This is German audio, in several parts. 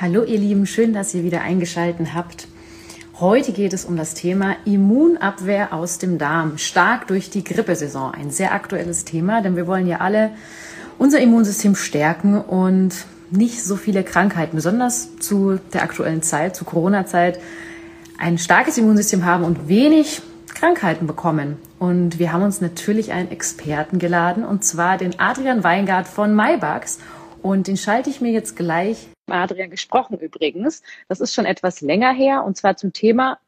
Hallo ihr Lieben, schön, dass ihr wieder eingeschaltet habt. Heute geht es um das Thema Immunabwehr aus dem Darm, stark durch die Grippesaison. Ein sehr aktuelles Thema, denn wir wollen ja alle unser Immunsystem stärken und nicht so viele Krankheiten, besonders zu der aktuellen Zeit, zu Corona-Zeit, ein starkes Immunsystem haben und wenig Krankheiten bekommen. Und wir haben uns natürlich einen Experten geladen, und zwar den Adrian Weingart von MyBugs. Und den schalte ich mir jetzt gleich. Adrian gesprochen übrigens. Das ist schon etwas länger her, und zwar zum Thema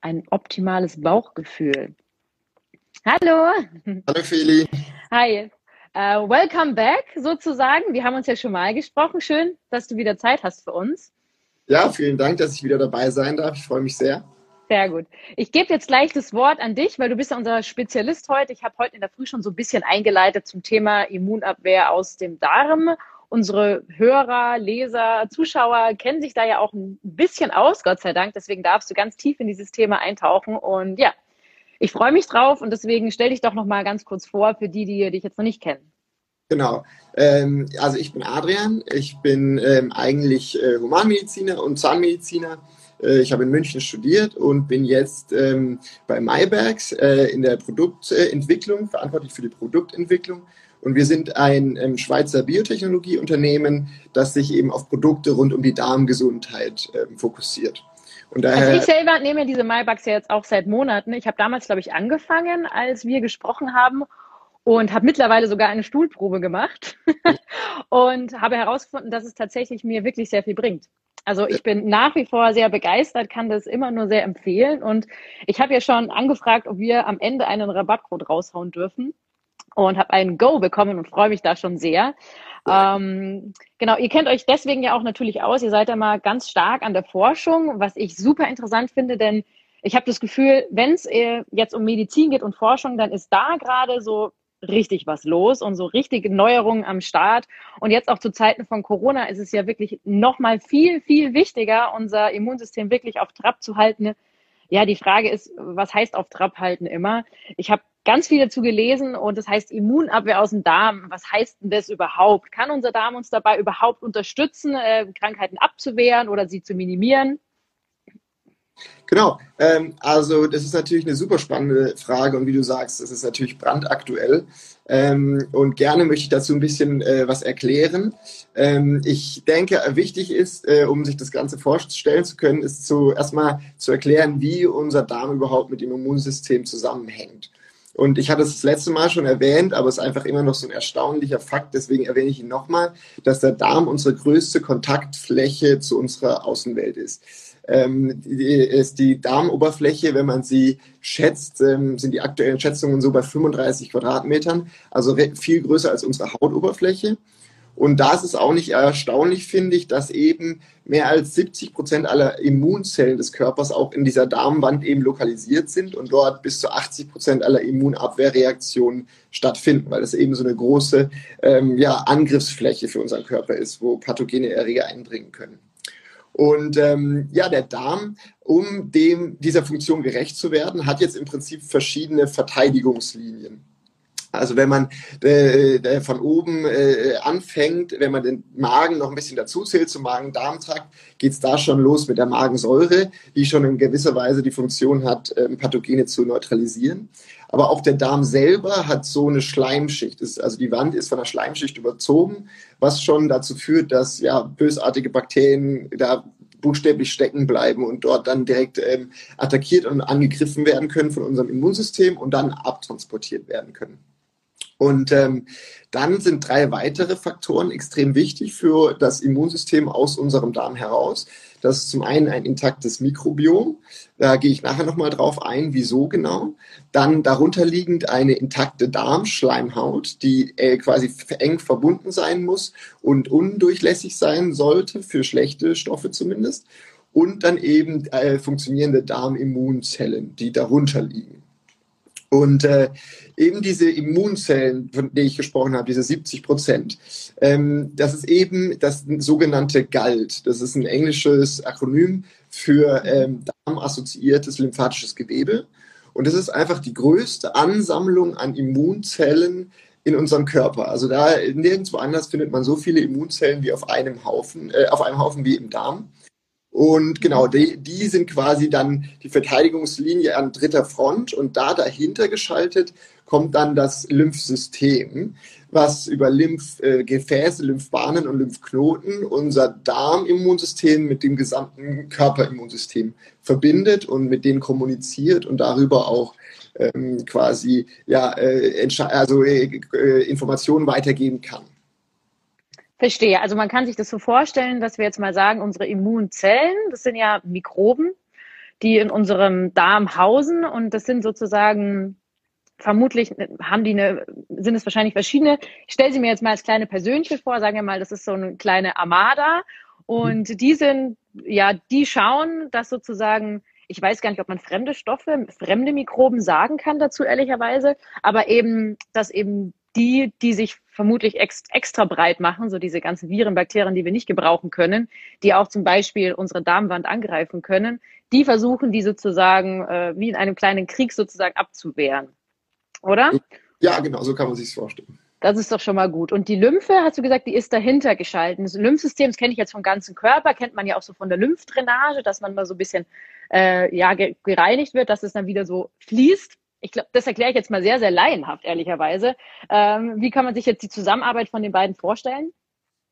ein optimales Bauchgefühl. Hallo. Hallo Feli. Hi. Uh, welcome back sozusagen. Wir haben uns ja schon mal gesprochen. Schön, dass du wieder Zeit hast für uns. Ja, vielen Dank, dass ich wieder dabei sein darf. Ich freue mich sehr. Sehr gut. Ich gebe jetzt gleich das Wort an dich, weil du bist ja unser Spezialist heute. Ich habe heute in der Früh schon so ein bisschen eingeleitet zum Thema Immunabwehr aus dem Darm. Unsere Hörer, Leser, Zuschauer kennen sich da ja auch ein bisschen aus, Gott sei Dank. Deswegen darfst du ganz tief in dieses Thema eintauchen. Und ja, ich freue mich drauf und deswegen stell dich doch noch mal ganz kurz vor für die, die dich jetzt noch nicht kennen. Genau. Ähm, also ich bin Adrian. Ich bin ähm, eigentlich äh, Humanmediziner und Zahnmediziner äh, ich habe in München studiert und bin jetzt ähm, bei MyBags äh, in der Produktentwicklung, verantwortlich für die Produktentwicklung. Und wir sind ein ähm, Schweizer Biotechnologieunternehmen, das sich eben auf Produkte rund um die Darmgesundheit ähm, fokussiert. Und daher, also ich selber nehme diese MyBugs ja jetzt auch seit Monaten. Ich habe damals, glaube ich, angefangen, als wir gesprochen haben und habe mittlerweile sogar eine Stuhlprobe gemacht und habe herausgefunden, dass es tatsächlich mir wirklich sehr viel bringt. Also ich bin nach wie vor sehr begeistert, kann das immer nur sehr empfehlen. Und ich habe ja schon angefragt, ob wir am Ende einen Rabattcode raushauen dürfen und habe einen Go bekommen und freue mich da schon sehr. Ähm, genau, ihr kennt euch deswegen ja auch natürlich aus. Ihr seid ja mal ganz stark an der Forschung, was ich super interessant finde, denn ich habe das Gefühl, wenn es äh, jetzt um Medizin geht und Forschung, dann ist da gerade so richtig was los und so richtige Neuerungen am Start. Und jetzt auch zu Zeiten von Corona ist es ja wirklich nochmal viel, viel wichtiger, unser Immunsystem wirklich auf Trab zu halten. Ja, die Frage ist, was heißt auf Trab halten immer? Ich habe ganz viel dazu gelesen und das heißt Immunabwehr aus dem Darm. Was heißt denn das überhaupt? Kann unser Darm uns dabei überhaupt unterstützen, äh, Krankheiten abzuwehren oder sie zu minimieren? Genau, ähm, also das ist natürlich eine super spannende Frage und wie du sagst, das ist natürlich brandaktuell. Ähm, und gerne möchte ich dazu ein bisschen äh, was erklären. Ähm, ich denke, wichtig ist, äh, um sich das Ganze vorstellen zu können, ist zu, erstmal zu erklären, wie unser Darm überhaupt mit dem Immunsystem zusammenhängt. Und ich hatte es das letzte Mal schon erwähnt, aber es ist einfach immer noch so ein erstaunlicher Fakt, deswegen erwähne ich ihn nochmal, dass der Darm unsere größte Kontaktfläche zu unserer Außenwelt ist ähm, die, ist die Darmoberfläche, wenn man sie schätzt, ähm, sind die aktuellen Schätzungen so bei 35 Quadratmetern, also viel größer als unsere Hautoberfläche. Und da ist es auch nicht erstaunlich, finde ich, dass eben mehr als 70 Prozent aller Immunzellen des Körpers auch in dieser Darmwand eben lokalisiert sind und dort bis zu 80 Prozent aller Immunabwehrreaktionen stattfinden, weil das eben so eine große ähm, ja, Angriffsfläche für unseren Körper ist, wo pathogene Erreger eindringen können. Und ähm, ja, der Darm, um dem dieser Funktion gerecht zu werden, hat jetzt im Prinzip verschiedene Verteidigungslinien. Also wenn man äh, von oben äh, anfängt, wenn man den Magen noch ein bisschen dazu zählt zum Magen-Darm-Trakt, geht's da schon los mit der Magensäure, die schon in gewisser Weise die Funktion hat, äh, Pathogene zu neutralisieren. Aber auch der Darm selber hat so eine Schleimschicht. Ist, also die Wand ist von einer Schleimschicht überzogen, was schon dazu führt, dass ja bösartige Bakterien da buchstäblich stecken bleiben und dort dann direkt ähm, attackiert und angegriffen werden können von unserem Immunsystem und dann abtransportiert werden können. Und ähm, dann sind drei weitere Faktoren extrem wichtig für das Immunsystem aus unserem Darm heraus. Das ist zum einen ein intaktes Mikrobiom. Da gehe ich nachher nochmal drauf ein, wieso genau. Dann darunter liegend eine intakte Darmschleimhaut, die äh, quasi eng verbunden sein muss und undurchlässig sein sollte, für schlechte Stoffe zumindest. Und dann eben äh, funktionierende Darmimmunzellen, die darunter liegen. Und äh, eben diese Immunzellen, von denen ich gesprochen habe, diese 70 Prozent, ähm, das ist eben das sogenannte GALT. Das ist ein englisches Akronym für ähm, darmassoziiertes lymphatisches Gewebe. Und das ist einfach die größte Ansammlung an Immunzellen in unserem Körper. Also da nirgendwo anders findet man so viele Immunzellen wie auf einem Haufen, äh, auf einem Haufen wie im Darm. Und genau, die, die sind quasi dann die Verteidigungslinie an dritter Front und da dahinter geschaltet kommt dann das Lymphsystem, was über Lymphgefäße, äh, Lymphbahnen und Lymphknoten unser Darmimmunsystem mit dem gesamten Körperimmunsystem verbindet und mit denen kommuniziert und darüber auch ähm, quasi ja, äh, also, äh, äh, Informationen weitergeben kann. Verstehe. Also man kann sich das so vorstellen, dass wir jetzt mal sagen, unsere Immunzellen, das sind ja Mikroben, die in unserem Darm hausen und das sind sozusagen vermutlich haben die eine, sind es wahrscheinlich verschiedene. Ich stelle sie mir jetzt mal als kleine Persönchen vor, sagen wir mal, das ist so eine kleine Armada und mhm. die sind, ja, die schauen, dass sozusagen ich weiß gar nicht, ob man fremde Stoffe, fremde Mikroben sagen kann dazu, ehrlicherweise, aber eben, dass eben die, die sich vermutlich ex extra breit machen, so diese ganzen Viren, Bakterien, die wir nicht gebrauchen können, die auch zum Beispiel unsere Darmwand angreifen können, die versuchen, die sozusagen äh, wie in einem kleinen Krieg sozusagen abzuwehren. Oder? Ja, genau, so kann man sich vorstellen. Das ist doch schon mal gut. Und die Lymphe, hast du gesagt, die ist dahinter geschalten. Das Lymphsystem, das kenne ich jetzt vom ganzen Körper, kennt man ja auch so von der Lymphdrainage, dass man mal so ein bisschen äh, ja, gereinigt wird, dass es dann wieder so fließt. Ich glaube, das erkläre ich jetzt mal sehr, sehr laienhaft, ehrlicherweise. Ähm, wie kann man sich jetzt die Zusammenarbeit von den beiden vorstellen?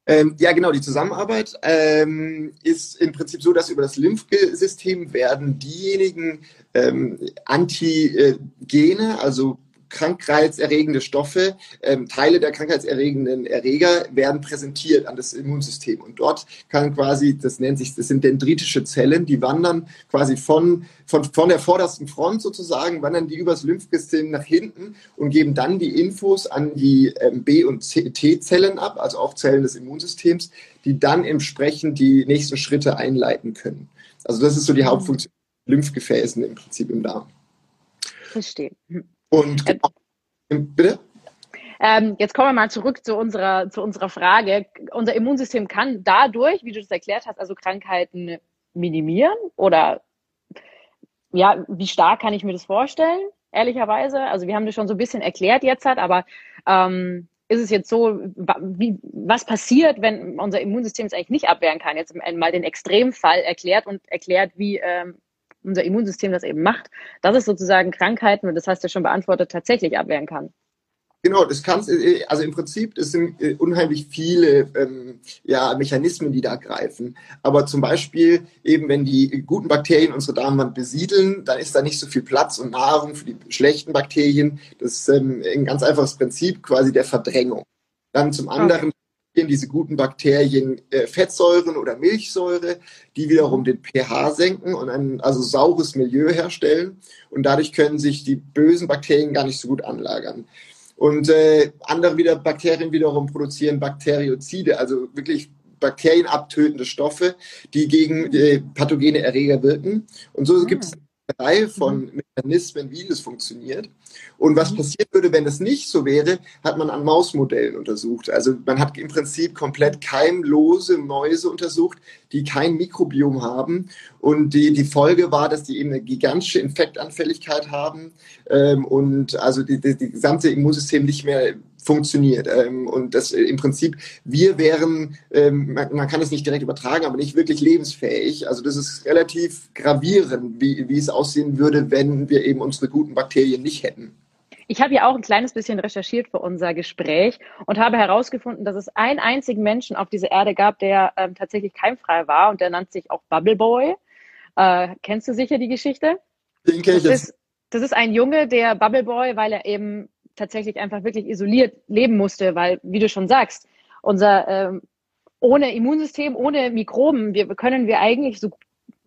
Ähm, ja, genau, die Zusammenarbeit ähm, ist im Prinzip so, dass über das Lymphsystem werden diejenigen ähm, Antigene, also krankheitserregende Stoffe, ähm, Teile der krankheitserregenden Erreger werden präsentiert an das Immunsystem. Und dort kann quasi, das nennt sich, das sind dendritische Zellen, die wandern quasi von, von, von der vordersten Front sozusagen, wandern die übers Lymphsystem nach hinten und geben dann die Infos an die ähm, B- und T-Zellen ab, also auch Zellen des Immunsystems, die dann entsprechend die nächsten Schritte einleiten können. Also das ist so die. Hauptfunktion Lymphgefäßen im Prinzip im Darm. Verstehe. Und äh, bitte? Ähm, jetzt kommen wir mal zurück zu unserer, zu unserer Frage. Unser Immunsystem kann dadurch, wie du das erklärt hast, also Krankheiten minimieren oder ja, wie stark kann ich mir das vorstellen, ehrlicherweise? Also wir haben das schon so ein bisschen erklärt jetzt halt, aber ähm, ist es jetzt so, wie, was passiert, wenn unser Immunsystem es eigentlich nicht abwehren kann? Jetzt mal den Extremfall erklärt und erklärt, wie ähm, unser Immunsystem das eben macht, dass es sozusagen Krankheiten, und das hast du schon beantwortet, tatsächlich abwehren kann. Genau, das kannst äh, also im Prinzip, es sind äh, unheimlich viele ähm, ja, Mechanismen, die da greifen. Aber zum Beispiel eben, wenn die guten Bakterien unsere Darmwand besiedeln, dann ist da nicht so viel Platz und Nahrung für die schlechten Bakterien. Das ist ähm, ein ganz einfaches Prinzip quasi der Verdrängung. Dann zum anderen okay diese guten Bakterien äh, Fettsäuren oder Milchsäure, die wiederum den pH senken und ein also saures Milieu herstellen. Und dadurch können sich die bösen Bakterien gar nicht so gut anlagern. Und äh, andere wieder Bakterien wiederum produzieren Bakteriozide, also wirklich bakterienabtötende Stoffe, die gegen äh, pathogene Erreger wirken. Und so gibt es Reihe von mhm. Mechanismen, wie das funktioniert. Und was mhm. passieren würde, wenn das nicht so wäre, hat man an Mausmodellen untersucht. Also man hat im Prinzip komplett keimlose Mäuse untersucht, die kein Mikrobiom haben. Und die, die Folge war, dass die eben eine gigantische Infektanfälligkeit haben ähm, und also die, die, die gesamte Immunsystem nicht mehr funktioniert. Ähm, und das äh, im Prinzip, wir wären, ähm, man, man, kann es nicht direkt übertragen, aber nicht wirklich lebensfähig. Also das ist relativ gravierend, wie, wie es aussehen würde, wenn wir eben unsere guten Bakterien nicht hätten. Ich habe ja auch ein kleines bisschen recherchiert für unser Gespräch und habe herausgefunden, dass es einen einzigen Menschen auf dieser Erde gab, der ähm, tatsächlich keimfrei war und der nannte sich auch Bubble Boy. Äh, kennst du sicher die Geschichte? Den kenne ich jetzt. Ist, das ist ein Junge, der Bubble Boy, weil er eben tatsächlich einfach wirklich isoliert leben musste, weil, wie du schon sagst, unser ähm, ohne Immunsystem, ohne Mikroben, wir können wir eigentlich so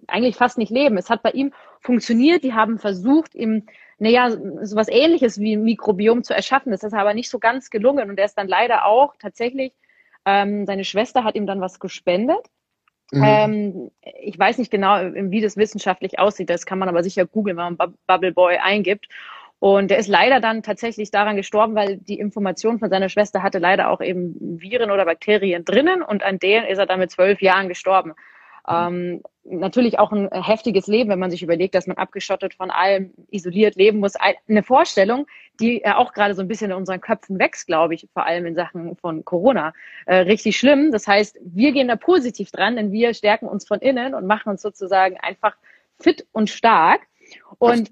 eigentlich fast nicht leben. Es hat bei ihm funktioniert. Die haben versucht, ihm naja, so was ähnliches wie ein Mikrobiom zu erschaffen. Das ist aber nicht so ganz gelungen. Und er ist dann leider auch tatsächlich, ähm, seine Schwester hat ihm dann was gespendet. Mhm. Ähm, ich weiß nicht genau, wie das wissenschaftlich aussieht. Das kann man aber sicher googeln, wenn man Bubble Boy eingibt. Und er ist leider dann tatsächlich daran gestorben, weil die Information von seiner Schwester hatte leider auch eben Viren oder Bakterien drinnen und an denen ist er dann mit zwölf Jahren gestorben. Ähm, natürlich auch ein heftiges Leben, wenn man sich überlegt, dass man abgeschottet von allem isoliert leben muss. Eine Vorstellung, die auch gerade so ein bisschen in unseren Köpfen wächst, glaube ich, vor allem in Sachen von Corona. Äh, richtig schlimm. Das heißt, wir gehen da positiv dran, denn wir stärken uns von innen und machen uns sozusagen einfach fit und stark. Und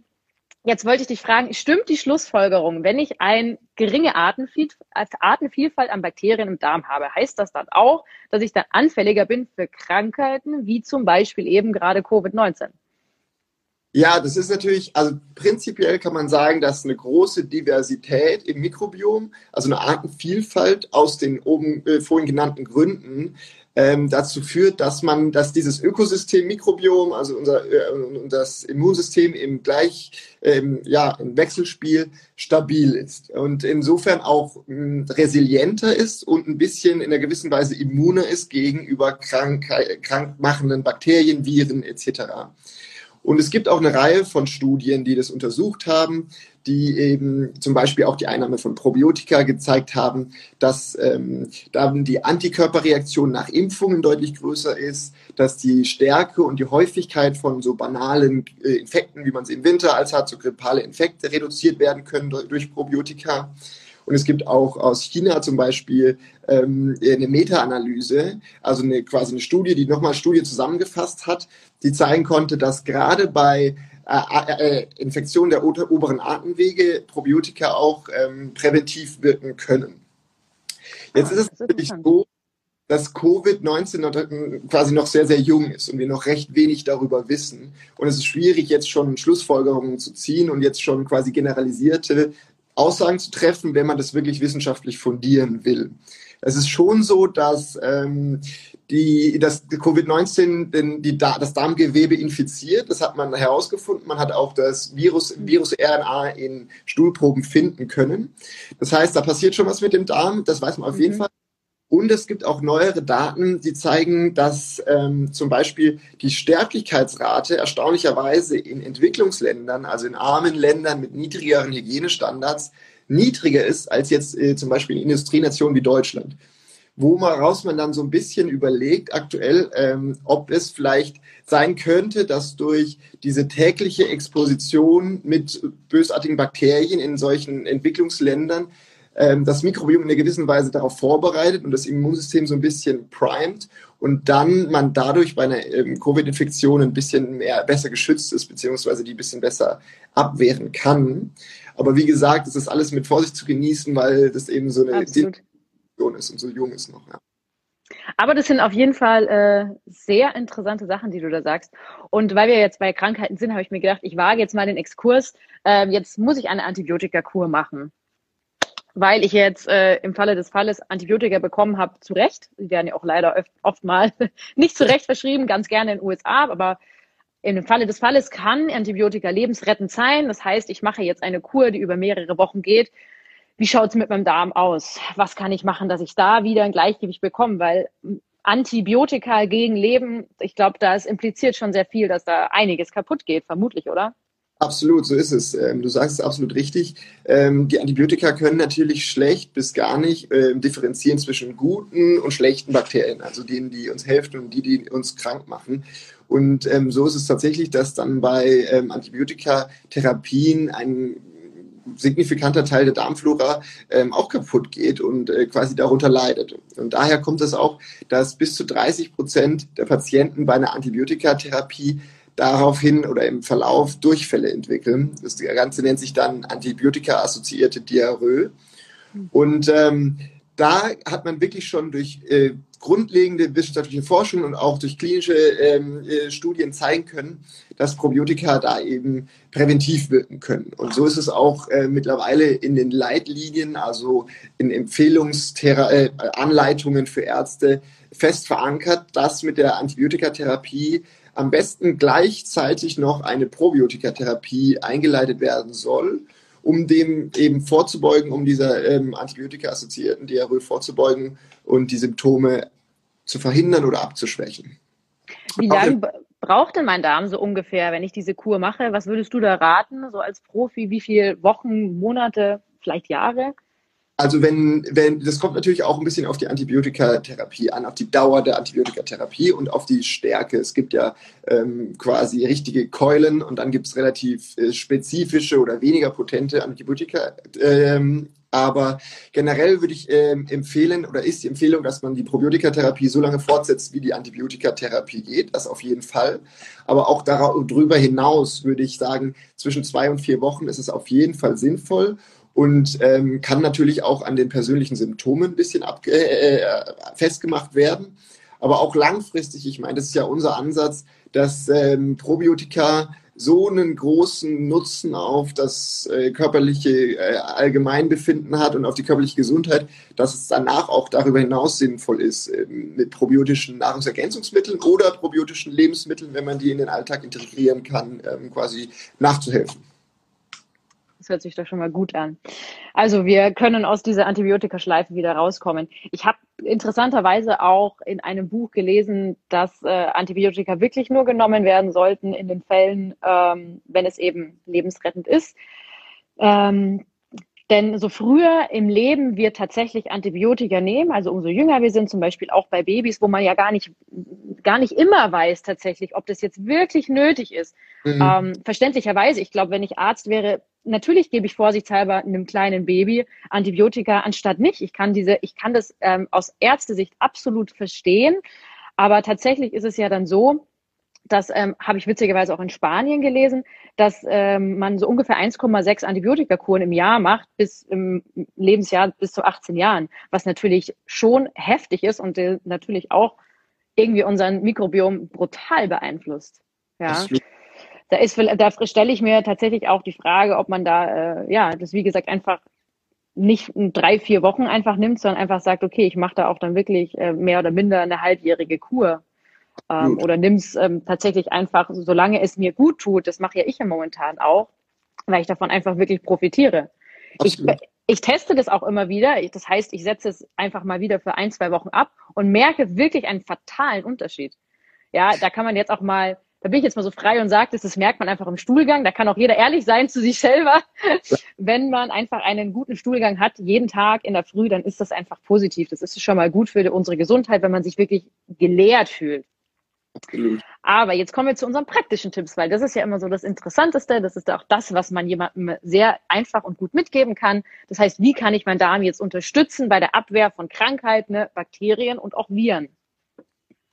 Jetzt wollte ich dich fragen, stimmt die Schlussfolgerung, wenn ich eine geringe Artenvielfalt an Bakterien im Darm habe, heißt das dann auch, dass ich dann anfälliger bin für Krankheiten wie zum Beispiel eben gerade Covid-19? Ja, das ist natürlich, also prinzipiell kann man sagen, dass eine große Diversität im Mikrobiom, also eine Artenvielfalt aus den oben äh, vorhin genannten Gründen, ähm, dazu führt, dass man, dass dieses Ökosystem Mikrobiom, also unser äh, das Immunsystem im gleich ähm, ja im Wechselspiel stabil ist und insofern auch mh, hm, resilienter ist und ein bisschen in einer gewissen Weise immuner ist gegenüber krank, krankmachenden Bakterien, Viren etc. Und es gibt auch eine Reihe von Studien, die das untersucht haben, die eben zum Beispiel auch die Einnahme von Probiotika gezeigt haben, dass ähm, dann die Antikörperreaktion nach Impfungen deutlich größer ist, dass die Stärke und die Häufigkeit von so banalen äh, Infekten, wie man sie im Winter als hat, so grippale Infekte reduziert werden können durch Probiotika. Und es gibt auch aus China zum Beispiel ähm, eine Meta-Analyse, also eine, quasi eine Studie, die nochmal Studie zusammengefasst hat, die zeigen konnte, dass gerade bei äh, äh, Infektionen der oberen Atemwege Probiotika auch ähm, präventiv wirken können. Jetzt ah, ist es natürlich so, dass Covid-19 quasi noch sehr, sehr jung ist und wir noch recht wenig darüber wissen. Und es ist schwierig, jetzt schon Schlussfolgerungen zu ziehen und jetzt schon quasi generalisierte Aussagen zu treffen, wenn man das wirklich wissenschaftlich fundieren will. Es ist schon so, dass ähm, die, das Covid-19 die, das Darmgewebe infiziert. Das hat man herausgefunden. Man hat auch das Virus, Virus-RNA in Stuhlproben finden können. Das heißt, da passiert schon was mit dem Darm. Das weiß man auf jeden mhm. Fall. Und es gibt auch neuere Daten, die zeigen, dass ähm, zum Beispiel die Sterblichkeitsrate erstaunlicherweise in Entwicklungsländern, also in armen Ländern mit niedrigeren Hygienestandards, niedriger ist als jetzt äh, zum Beispiel in Industrienationen wie Deutschland. Woraus man dann so ein bisschen überlegt aktuell, ähm, ob es vielleicht sein könnte, dass durch diese tägliche Exposition mit bösartigen Bakterien in solchen Entwicklungsländern ähm, das Mikrobiom in einer gewissen Weise darauf vorbereitet und das Immunsystem so ein bisschen primed und dann man dadurch bei einer ähm, Covid-Infektion ein bisschen mehr besser geschützt ist, beziehungsweise die ein bisschen besser abwehren kann. Aber wie gesagt, es ist alles mit Vorsicht zu genießen, weil das eben so eine Situation ist und so jung ist noch. Ja. Aber das sind auf jeden Fall äh, sehr interessante Sachen, die du da sagst. Und weil wir jetzt bei Krankheiten sind, habe ich mir gedacht, ich wage jetzt mal den Exkurs. Äh, jetzt muss ich eine Antibiotikakur machen weil ich jetzt äh, im Falle des Falles Antibiotika bekommen habe, zu Recht. Die werden ja auch leider oft, oft mal nicht zu Recht verschrieben, ganz gerne in den USA, aber im Falle des Falles kann Antibiotika lebensrettend sein. Das heißt, ich mache jetzt eine Kur, die über mehrere Wochen geht. Wie schaut es mit meinem Darm aus? Was kann ich machen, dass ich da wieder ein Gleichgewicht bekomme? Weil Antibiotika gegen Leben, ich glaube, da ist impliziert schon sehr viel, dass da einiges kaputt geht, vermutlich, oder? Absolut, so ist es. Ähm, du sagst es absolut richtig. Ähm, die Antibiotika können natürlich schlecht bis gar nicht ähm, differenzieren zwischen guten und schlechten Bakterien, also denen, die uns helfen und die, die uns krank machen. Und so ist es tatsächlich, dass dann bei Antibiotikatherapien ein signifikanter Teil der Darmflora ähm, auch kaputt geht und äh, quasi darunter leidet. Und daher kommt es auch, dass bis zu 30 Prozent der Patienten bei einer Antibiotikatherapie daraufhin oder im Verlauf Durchfälle entwickeln. Das Ganze nennt sich dann Antibiotika-assoziierte Diarrhoe. Und ähm, da hat man wirklich schon durch äh, grundlegende wissenschaftliche Forschung und auch durch klinische ähm, äh, Studien zeigen können, dass Probiotika da eben präventiv wirken können. Und so ist es auch äh, mittlerweile in den Leitlinien, also in Empfehlungsanleitungen äh, für Ärzte fest verankert, dass mit der Antibiotikatherapie am besten gleichzeitig noch eine Probiotikatherapie eingeleitet werden soll, um dem eben vorzubeugen, um dieser ähm, Antibiotika-assoziierten Diarrhoe vorzubeugen und die Symptome zu verhindern oder abzuschwächen. Wie lange braucht denn mein Darm so ungefähr, wenn ich diese Kur mache? Was würdest du da raten, so als Profi? Wie viele Wochen, Monate, vielleicht Jahre? Also wenn, wenn, das kommt natürlich auch ein bisschen auf die Antibiotikatherapie an, auf die Dauer der Antibiotikatherapie und auf die Stärke. Es gibt ja ähm, quasi richtige Keulen und dann gibt es relativ äh, spezifische oder weniger potente Antibiotika. Ähm, aber generell würde ich ähm, empfehlen oder ist die Empfehlung, dass man die Probiotikatherapie so lange fortsetzt, wie die Antibiotikatherapie geht. Das auf jeden Fall. Aber auch darüber hinaus würde ich sagen, zwischen zwei und vier Wochen ist es auf jeden Fall sinnvoll und ähm, kann natürlich auch an den persönlichen Symptomen ein bisschen ab, äh, äh, festgemacht werden. Aber auch langfristig, ich meine, das ist ja unser Ansatz, dass ähm, Probiotika so einen großen Nutzen auf das äh, körperliche äh, Allgemeinbefinden hat und auf die körperliche Gesundheit, dass es danach auch darüber hinaus sinnvoll ist, äh, mit probiotischen Nahrungsergänzungsmitteln oder probiotischen Lebensmitteln, wenn man die in den Alltag integrieren kann, ähm, quasi nachzuhelfen hört sich doch schon mal gut an. Also wir können aus dieser Antibiotikaschleife wieder rauskommen. Ich habe interessanterweise auch in einem Buch gelesen, dass äh, Antibiotika wirklich nur genommen werden sollten in den Fällen, ähm, wenn es eben lebensrettend ist. Ähm, denn so früher im Leben wir tatsächlich Antibiotika nehmen, also umso jünger wir sind, zum Beispiel auch bei Babys, wo man ja gar nicht, gar nicht immer weiß tatsächlich, ob das jetzt wirklich nötig ist. Mhm. Ähm, verständlicherweise, ich glaube, wenn ich Arzt wäre, natürlich gebe ich vorsichtshalber einem kleinen Baby Antibiotika anstatt nicht. Ich kann diese, ich kann das ähm, aus Ärztesicht absolut verstehen. Aber tatsächlich ist es ja dann so, das ähm, habe ich witzigerweise auch in Spanien gelesen, dass ähm, man so ungefähr 1,6 Antibiotikakuren im Jahr macht, bis im Lebensjahr bis zu 18 Jahren, was natürlich schon heftig ist und äh, natürlich auch irgendwie unseren Mikrobiom brutal beeinflusst. Ja. Da ist, da stelle ich mir tatsächlich auch die Frage, ob man da, äh, ja, das wie gesagt einfach nicht drei, vier Wochen einfach nimmt, sondern einfach sagt, okay, ich mache da auch dann wirklich äh, mehr oder minder eine halbjährige Kur ähm, oder nimm es ähm, tatsächlich einfach, solange es mir gut tut, das mache ja ich ja momentan auch, weil ich davon einfach wirklich profitiere. Ich, ich teste das auch immer wieder. Das heißt, ich setze es einfach mal wieder für ein, zwei Wochen ab und merke wirklich einen fatalen Unterschied. Ja, da kann man jetzt auch mal, da bin ich jetzt mal so frei und sage, das, das merkt man einfach im Stuhlgang. Da kann auch jeder ehrlich sein zu sich selber. Wenn man einfach einen guten Stuhlgang hat, jeden Tag in der Früh, dann ist das einfach positiv. Das ist schon mal gut für unsere Gesundheit, wenn man sich wirklich geleert fühlt. Absolut. Aber jetzt kommen wir zu unseren praktischen Tipps, weil das ist ja immer so das Interessanteste. Das ist auch das, was man jemandem sehr einfach und gut mitgeben kann. Das heißt, wie kann ich meinen Darm jetzt unterstützen bei der Abwehr von Krankheiten, ne, Bakterien und auch Viren?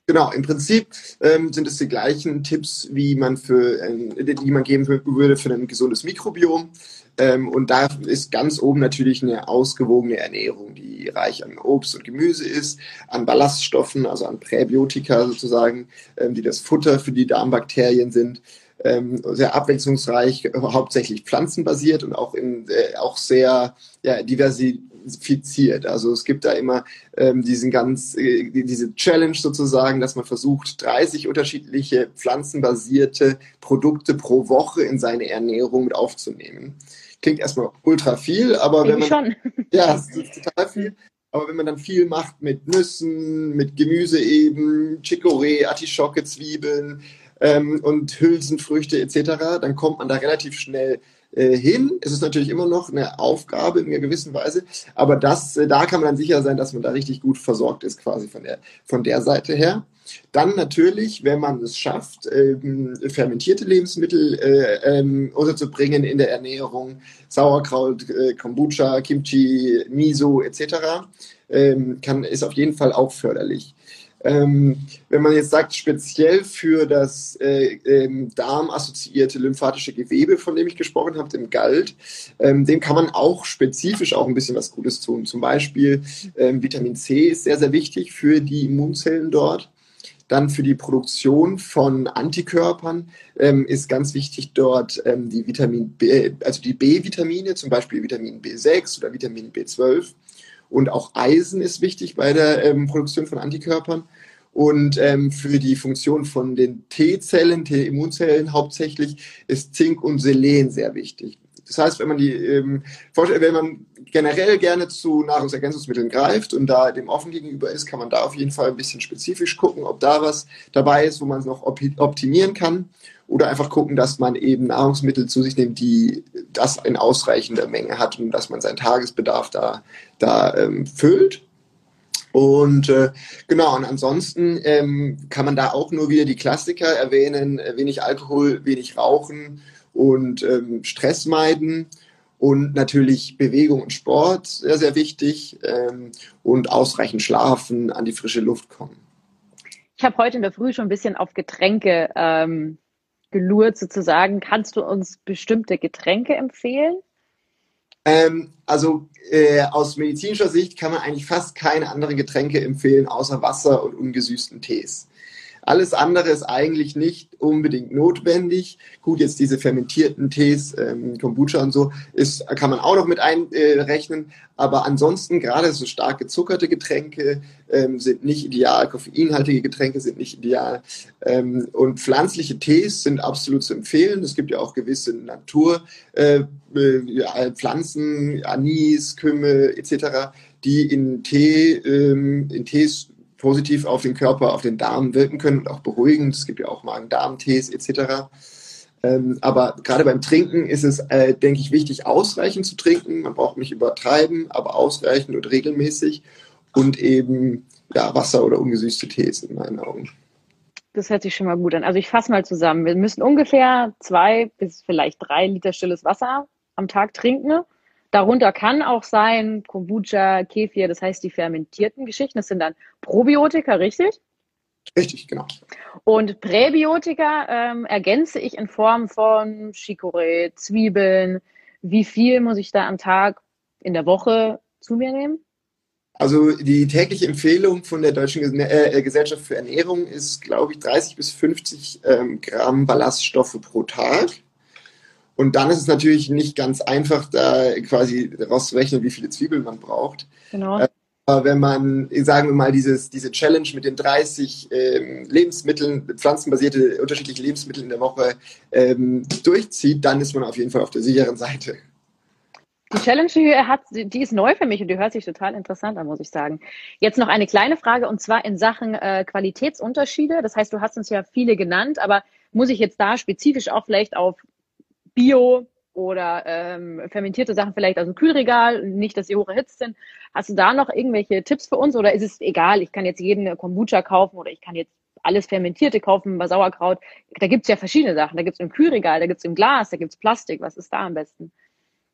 Genau, im Prinzip ähm, sind es die gleichen Tipps, wie man für, ähm, die man geben würde für ein gesundes Mikrobiom. Ähm, und da ist ganz oben natürlich eine ausgewogene Ernährung, die reich an Obst und Gemüse ist, an Ballaststoffen, also an Präbiotika sozusagen, ähm, die das Futter für die Darmbakterien sind. Ähm, sehr abwechslungsreich, hauptsächlich pflanzenbasiert und auch, in, äh, auch sehr ja, diversi fiziert. Also es gibt da immer ähm, diesen ganz, äh, diese Challenge sozusagen, dass man versucht, 30 unterschiedliche pflanzenbasierte Produkte pro Woche in seine Ernährung mit aufzunehmen. Klingt erstmal ultra viel, aber wenn man. Schon. Ja, es ist total viel. Aber wenn man dann viel macht mit Nüssen, mit Gemüse eben, Chicorée, Artischocke, Zwiebeln ähm, und Hülsenfrüchte etc., dann kommt man da relativ schnell äh, hin. Es ist natürlich immer noch eine Aufgabe in einer gewissen Weise, aber das, äh, da kann man dann sicher sein, dass man da richtig gut versorgt ist, quasi von der, von der Seite her. Dann natürlich, wenn man es schafft, ähm, fermentierte Lebensmittel äh, ähm, unterzubringen in der Ernährung, Sauerkraut, äh, Kombucha, Kimchi, Miso etc., ähm, kann, ist auf jeden Fall auch förderlich. Ähm, wenn man jetzt sagt, speziell für das äh, ähm, darmassoziierte lymphatische Gewebe, von dem ich gesprochen habe, dem Galt, ähm, dem kann man auch spezifisch auch ein bisschen was Gutes tun. Zum Beispiel ähm, Vitamin C ist sehr, sehr wichtig für die Immunzellen dort. Dann für die Produktion von Antikörpern ähm, ist ganz wichtig dort ähm, die Vitamin B, also die B-Vitamine, zum Beispiel Vitamin B6 oder Vitamin B12 und auch Eisen ist wichtig bei der ähm, Produktion von Antikörpern. Und ähm, für die Funktion von den T-Zellen, T-Immunzellen hauptsächlich, ist Zink und Selen sehr wichtig. Das heißt, wenn man die, ähm, wenn man generell gerne zu Nahrungsergänzungsmitteln greift und da dem offen gegenüber ist, kann man da auf jeden Fall ein bisschen spezifisch gucken, ob da was dabei ist, wo man es noch optimieren kann. Oder einfach gucken, dass man eben Nahrungsmittel zu sich nimmt, die das in ausreichender Menge hat und dass man seinen Tagesbedarf da, da ähm, füllt. Und äh, genau, und ansonsten ähm, kann man da auch nur wieder die Klassiker erwähnen, äh, wenig Alkohol, wenig Rauchen und ähm, Stress meiden und natürlich Bewegung und Sport, sehr, sehr wichtig ähm, und ausreichend schlafen, an die frische Luft kommen. Ich habe heute in der Früh schon ein bisschen auf Getränke ähm, gelurrt sozusagen. Kannst du uns bestimmte Getränke empfehlen? Ähm, also äh, aus medizinischer Sicht kann man eigentlich fast keine anderen Getränke empfehlen, außer Wasser und ungesüßten Tees. Alles andere ist eigentlich nicht unbedingt notwendig. Gut, jetzt diese fermentierten Tees, ähm, Kombucha und so, ist, kann man auch noch mit einrechnen. Äh, aber ansonsten, gerade so stark gezuckerte Getränke ähm, sind nicht ideal. Koffeinhaltige Getränke sind nicht ideal. Ähm, und pflanzliche Tees sind absolut zu empfehlen. Es gibt ja auch gewisse Natur, äh, äh, Pflanzen, Anis, Kümmel etc., die in Tee, ähm, in Tees positiv auf den Körper, auf den Darm wirken können und auch beruhigend. Es gibt ja auch Magen-Darm-Tees etc. Ähm, aber gerade beim Trinken ist es, äh, denke ich, wichtig, ausreichend zu trinken. Man braucht nicht übertreiben, aber ausreichend und regelmäßig und eben ja, Wasser oder ungesüßte Tees in meinen Augen. Das hört sich schon mal gut an. Also ich fasse mal zusammen. Wir müssen ungefähr zwei bis vielleicht drei Liter stilles Wasser am Tag trinken. Darunter kann auch sein Kombucha, Kefir, das heißt die fermentierten Geschichten. Das sind dann Probiotika, richtig? Richtig, genau. Und Präbiotika ähm, ergänze ich in Form von Chicorée, Zwiebeln. Wie viel muss ich da am Tag in der Woche zu mir nehmen? Also die tägliche Empfehlung von der Deutschen äh, Gesellschaft für Ernährung ist, glaube ich, 30 bis 50 ähm, Gramm Ballaststoffe pro Tag. Und dann ist es natürlich nicht ganz einfach, da quasi rauszurechnen, wie viele Zwiebeln man braucht. Genau. Äh, aber wenn man, sagen wir mal, dieses, diese Challenge mit den 30 ähm, Lebensmitteln, pflanzenbasierte unterschiedliche Lebensmittel in der Woche ähm, durchzieht, dann ist man auf jeden Fall auf der sicheren Seite. Die Challenge, die, hat, die ist neu für mich und die hört sich total interessant an, muss ich sagen. Jetzt noch eine kleine Frage und zwar in Sachen äh, Qualitätsunterschiede. Das heißt, du hast uns ja viele genannt, aber muss ich jetzt da spezifisch auch vielleicht auf Bio oder ähm, fermentierte Sachen vielleicht aus dem Kühlregal, nicht, dass sie hoch erhitzt sind. Hast du da noch irgendwelche Tipps für uns oder ist es egal, ich kann jetzt jeden Kombucha kaufen oder ich kann jetzt alles Fermentierte kaufen bei Sauerkraut. Da gibt's ja verschiedene Sachen. Da gibt's im Kühlregal, da gibt's im Glas, da gibt's Plastik. Was ist da am besten?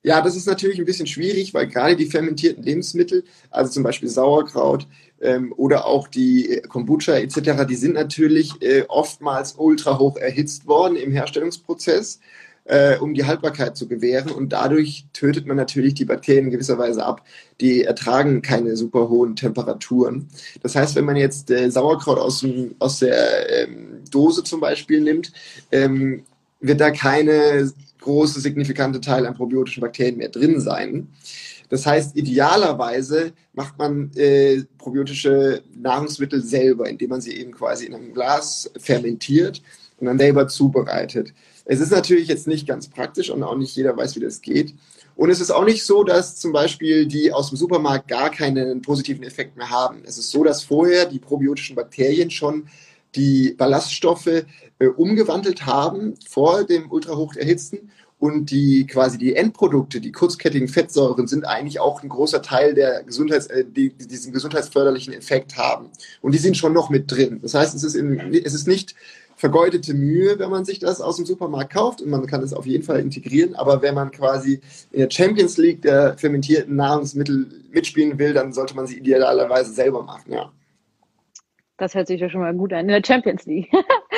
Ja, das ist natürlich ein bisschen schwierig, weil gerade die fermentierten Lebensmittel, also zum Beispiel Sauerkraut ähm, oder auch die Kombucha etc., die sind natürlich äh, oftmals ultra hoch erhitzt worden im Herstellungsprozess äh, um die Haltbarkeit zu gewähren. Und dadurch tötet man natürlich die Bakterien in gewisser Weise ab. Die ertragen keine super hohen Temperaturen. Das heißt, wenn man jetzt äh, Sauerkraut aus, dem, aus der ähm, Dose zum Beispiel nimmt, ähm, wird da keine große, signifikante Teil an probiotischen Bakterien mehr drin sein. Das heißt, idealerweise macht man äh, probiotische Nahrungsmittel selber, indem man sie eben quasi in einem Glas fermentiert und dann selber zubereitet. Es ist natürlich jetzt nicht ganz praktisch und auch nicht jeder weiß, wie das geht. Und es ist auch nicht so, dass zum Beispiel die aus dem Supermarkt gar keinen positiven Effekt mehr haben. Es ist so, dass vorher die probiotischen Bakterien schon die Ballaststoffe äh, umgewandelt haben vor dem ultrahoch erhitzten und die quasi die Endprodukte, die kurzkettigen Fettsäuren, sind eigentlich auch ein großer Teil der Gesundheits, äh, die, die diesen gesundheitsförderlichen Effekt haben. Und die sind schon noch mit drin. Das heißt, es ist, in, es ist nicht vergeudete Mühe, wenn man sich das aus dem Supermarkt kauft und man kann es auf jeden Fall integrieren. Aber wenn man quasi in der Champions League der fermentierten Nahrungsmittel mitspielen will, dann sollte man sie idealerweise selber machen, ja. Das hört sich ja schon mal gut an. In der Champions League.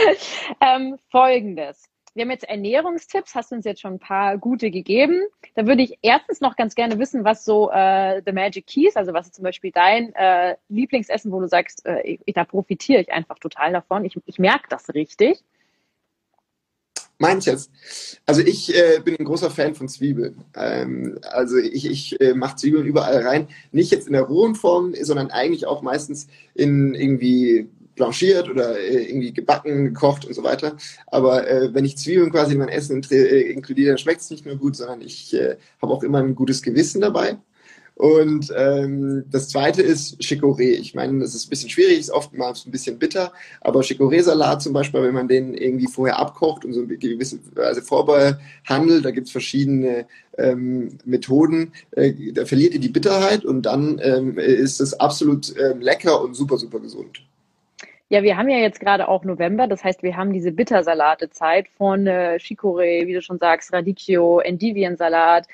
ähm, Folgendes wir haben jetzt Ernährungstipps, hast uns jetzt schon ein paar gute gegeben. Da würde ich erstens noch ganz gerne wissen, was so äh, The Magic Keys, also was ist zum Beispiel dein äh, Lieblingsessen, wo du sagst, äh, ich, da profitiere ich einfach total davon. Ich, ich merke das richtig. Meins jetzt. Also ich äh, bin ein großer Fan von Zwiebeln. Ähm, also ich, ich äh, mache Zwiebeln überall rein. Nicht jetzt in der rohen Form, sondern eigentlich auch meistens in irgendwie blanchiert oder äh, irgendwie gebacken, gekocht und so weiter. Aber äh, wenn ich Zwiebeln quasi in mein Essen äh, inkludiere, dann schmeckt es nicht nur gut, sondern ich äh, habe auch immer ein gutes Gewissen dabei. Und ähm, das zweite ist Chicorée. Ich meine, das ist ein bisschen schwierig, ist oftmals ein bisschen bitter, aber Chicorée-Salat zum Beispiel, wenn man den irgendwie vorher abkocht und so eine gewisse Weise vorbehandelt, da gibt es verschiedene ähm, Methoden, äh, da verliert ihr die Bitterheit und dann ähm, ist es absolut ähm, lecker und super, super gesund. Ja, wir haben ja jetzt gerade auch November, das heißt, wir haben diese Bittersalate-Zeit von äh, Chicorée, wie du schon sagst, Radicchio, Endiviensalat,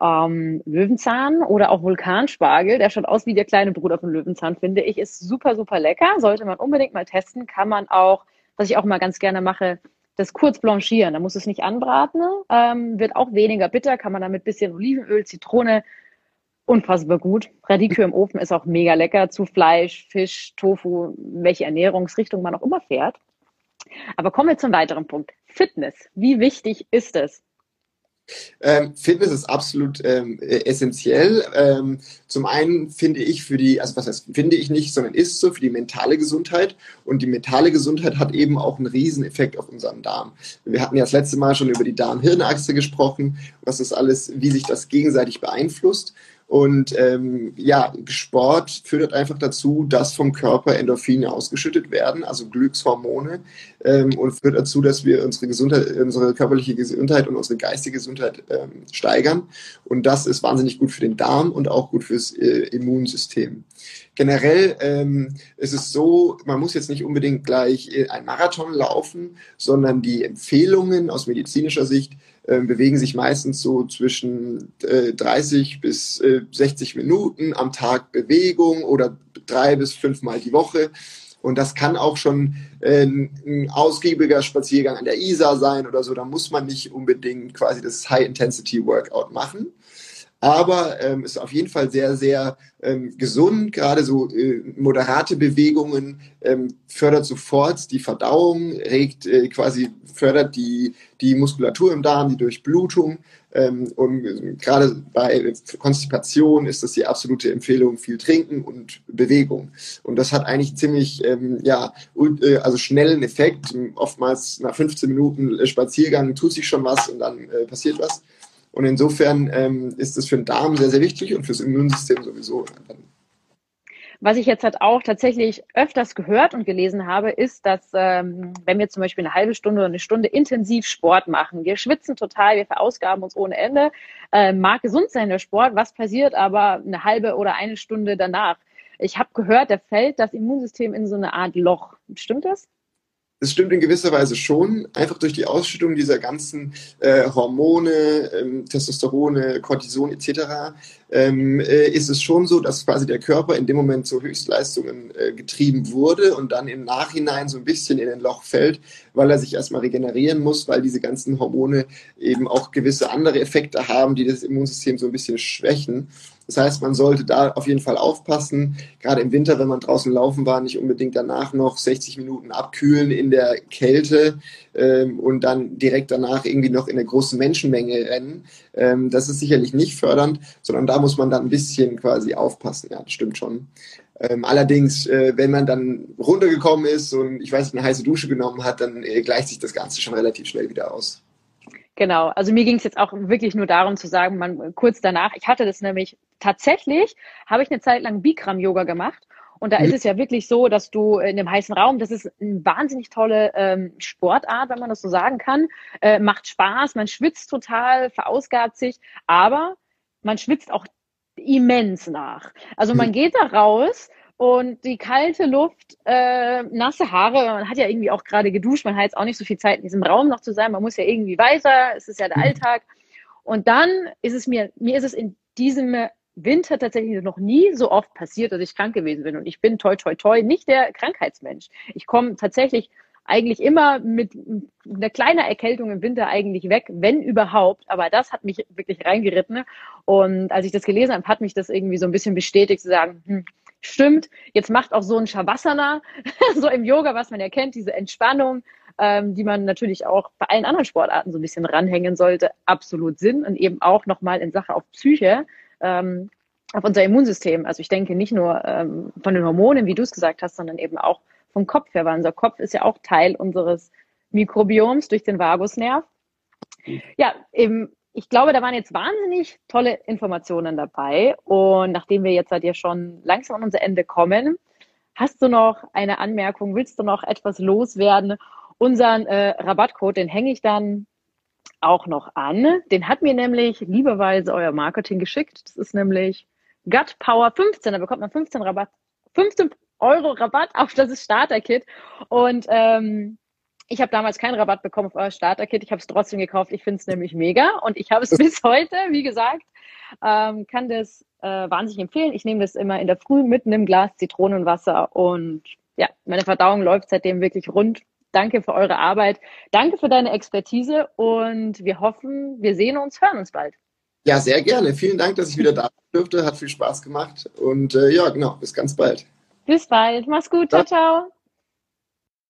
ähm, Löwenzahn oder auch Vulkanspargel. Der schaut aus wie der kleine Bruder von Löwenzahn, finde ich. Ist super, super lecker. Sollte man unbedingt mal testen. Kann man auch, was ich auch mal ganz gerne mache, das kurz blanchieren. Da muss es nicht anbraten. Ähm, wird auch weniger bitter. Kann man damit bisschen Olivenöl, Zitrone, unfassbar gut. Radicchio im Ofen ist auch mega lecker zu Fleisch, Fisch, Tofu, welche Ernährungsrichtung man auch immer fährt. Aber kommen wir zum weiteren Punkt. Fitness. Wie wichtig ist es? Ähm, Fitness ist absolut ähm, essentiell. Ähm, zum einen finde ich für die, also was heißt, finde ich nicht, sondern ist so für die mentale Gesundheit. Und die mentale Gesundheit hat eben auch einen Rieseneffekt auf unseren Darm. Wir hatten ja das letzte Mal schon über die Darm-Hirn-Achse gesprochen, was das alles, wie sich das gegenseitig beeinflusst. Und ähm, ja, Sport führt einfach dazu, dass vom Körper Endorphine ausgeschüttet werden, also Glückshormone, ähm, und führt dazu, dass wir unsere Gesundheit, unsere körperliche Gesundheit und unsere geistige Gesundheit ähm, steigern. Und das ist wahnsinnig gut für den Darm und auch gut fürs äh, Immunsystem. Generell ähm, ist es so, man muss jetzt nicht unbedingt gleich ein Marathon laufen, sondern die Empfehlungen aus medizinischer Sicht äh, bewegen sich meistens so zwischen äh, 30 bis äh, 60 Minuten am Tag Bewegung oder drei bis fünfmal die Woche. Und das kann auch schon äh, ein ausgiebiger Spaziergang an der Isar sein oder so. Da muss man nicht unbedingt quasi das High-Intensity-Workout machen aber ähm, ist auf jeden Fall sehr, sehr ähm, gesund. Gerade so äh, moderate Bewegungen ähm, fördert sofort die Verdauung, regt äh, quasi, fördert die, die Muskulatur im Darm, die Durchblutung. Ähm, und äh, gerade bei Konstipation ist das die absolute Empfehlung, viel trinken und Bewegung. Und das hat eigentlich ziemlich, ähm, ja, äh, also schnellen Effekt. Oftmals nach 15 Minuten äh, Spaziergang tut sich schon was und dann äh, passiert was. Und insofern ähm, ist es für den Darm sehr, sehr wichtig und fürs Immunsystem sowieso. Was ich jetzt halt auch tatsächlich öfters gehört und gelesen habe, ist, dass ähm, wenn wir zum Beispiel eine halbe Stunde oder eine Stunde intensiv Sport machen, wir schwitzen total, wir verausgaben uns ohne Ende, äh, mag gesund sein der Sport, was passiert aber eine halbe oder eine Stunde danach? Ich habe gehört, da fällt das Immunsystem in so eine Art Loch. Stimmt das? Es stimmt in gewisser Weise schon, einfach durch die Ausschüttung dieser ganzen äh, Hormone, ähm, Testosterone, Cortison etc. Ähm, äh, ist es schon so, dass quasi der Körper in dem Moment zu Höchstleistungen äh, getrieben wurde und dann im Nachhinein so ein bisschen in ein Loch fällt, weil er sich erstmal regenerieren muss, weil diese ganzen Hormone eben auch gewisse andere Effekte haben, die das Immunsystem so ein bisschen schwächen. Das heißt, man sollte da auf jeden Fall aufpassen, gerade im Winter, wenn man draußen laufen war, nicht unbedingt danach noch 60 Minuten abkühlen in der Kälte ähm, und dann direkt danach irgendwie noch in der großen Menschenmenge rennen. Ähm, das ist sicherlich nicht fördernd, sondern da muss man dann ein bisschen quasi aufpassen. Ja, das stimmt schon. Ähm, allerdings, äh, wenn man dann runtergekommen ist und ich weiß nicht, eine heiße Dusche genommen hat, dann äh, gleicht sich das Ganze schon relativ schnell wieder aus. Genau, also mir ging es jetzt auch wirklich nur darum zu sagen, man kurz danach, ich hatte das nämlich tatsächlich, habe ich eine Zeit lang Bikram-Yoga gemacht und da mhm. ist es ja wirklich so, dass du in dem heißen Raum, das ist eine wahnsinnig tolle ähm, Sportart, wenn man das so sagen kann, äh, macht Spaß, man schwitzt total, verausgabt sich, aber man schwitzt auch immens nach. Also man mhm. geht da raus und die kalte Luft, äh, nasse Haare, man hat ja irgendwie auch gerade geduscht, man hat jetzt auch nicht so viel Zeit in diesem Raum noch zu sein, man muss ja irgendwie weiter, es ist ja der mhm. Alltag. Und dann ist es mir, mir ist es in diesem Winter tatsächlich noch nie so oft passiert, dass ich krank gewesen bin. Und ich bin toi toi toi nicht der Krankheitsmensch. Ich komme tatsächlich eigentlich immer mit einer kleinen Erkältung im Winter eigentlich weg, wenn überhaupt. Aber das hat mich wirklich reingeritten. Und als ich das gelesen habe, hat mich das irgendwie so ein bisschen bestätigt, zu sagen, hm, stimmt, jetzt macht auch so ein Shavasana, so im Yoga, was man ja kennt, diese Entspannung, ähm, die man natürlich auch bei allen anderen Sportarten so ein bisschen ranhängen sollte, absolut Sinn und eben auch nochmal in Sache auf Psyche, ähm, auf unser Immunsystem. Also ich denke nicht nur ähm, von den Hormonen, wie du es gesagt hast, sondern eben auch vom Kopf her, weil unser Kopf ist ja auch Teil unseres Mikrobioms durch den Vagusnerv. Ja, im ich glaube, da waren jetzt wahnsinnig tolle Informationen dabei. Und nachdem wir jetzt halt ja schon langsam an unser Ende kommen, hast du noch eine Anmerkung? Willst du noch etwas loswerden? Unseren äh, Rabattcode, den hänge ich dann auch noch an. Den hat mir nämlich lieberweise euer Marketing geschickt. Das ist nämlich Gut Power 15. Da bekommt man 15 Rabatt, 15 Euro Rabatt auf das Starter-Kit. Und ähm, ich habe damals keinen Rabatt bekommen auf euer Starter-Kit. Ich habe es trotzdem gekauft. Ich finde es nämlich mega. Und ich habe es bis heute, wie gesagt, ähm, kann das äh, wahnsinnig empfehlen. Ich nehme das immer in der Früh mit einem Glas Zitronenwasser. Und ja, meine Verdauung läuft seitdem wirklich rund. Danke für eure Arbeit. Danke für deine Expertise. Und wir hoffen, wir sehen uns, hören uns bald. Ja, sehr gerne. Vielen Dank, dass ich wieder da durfte. Hat viel Spaß gemacht. Und äh, ja, genau, bis ganz bald. Bis bald. Mach's gut. Ciao, ciao.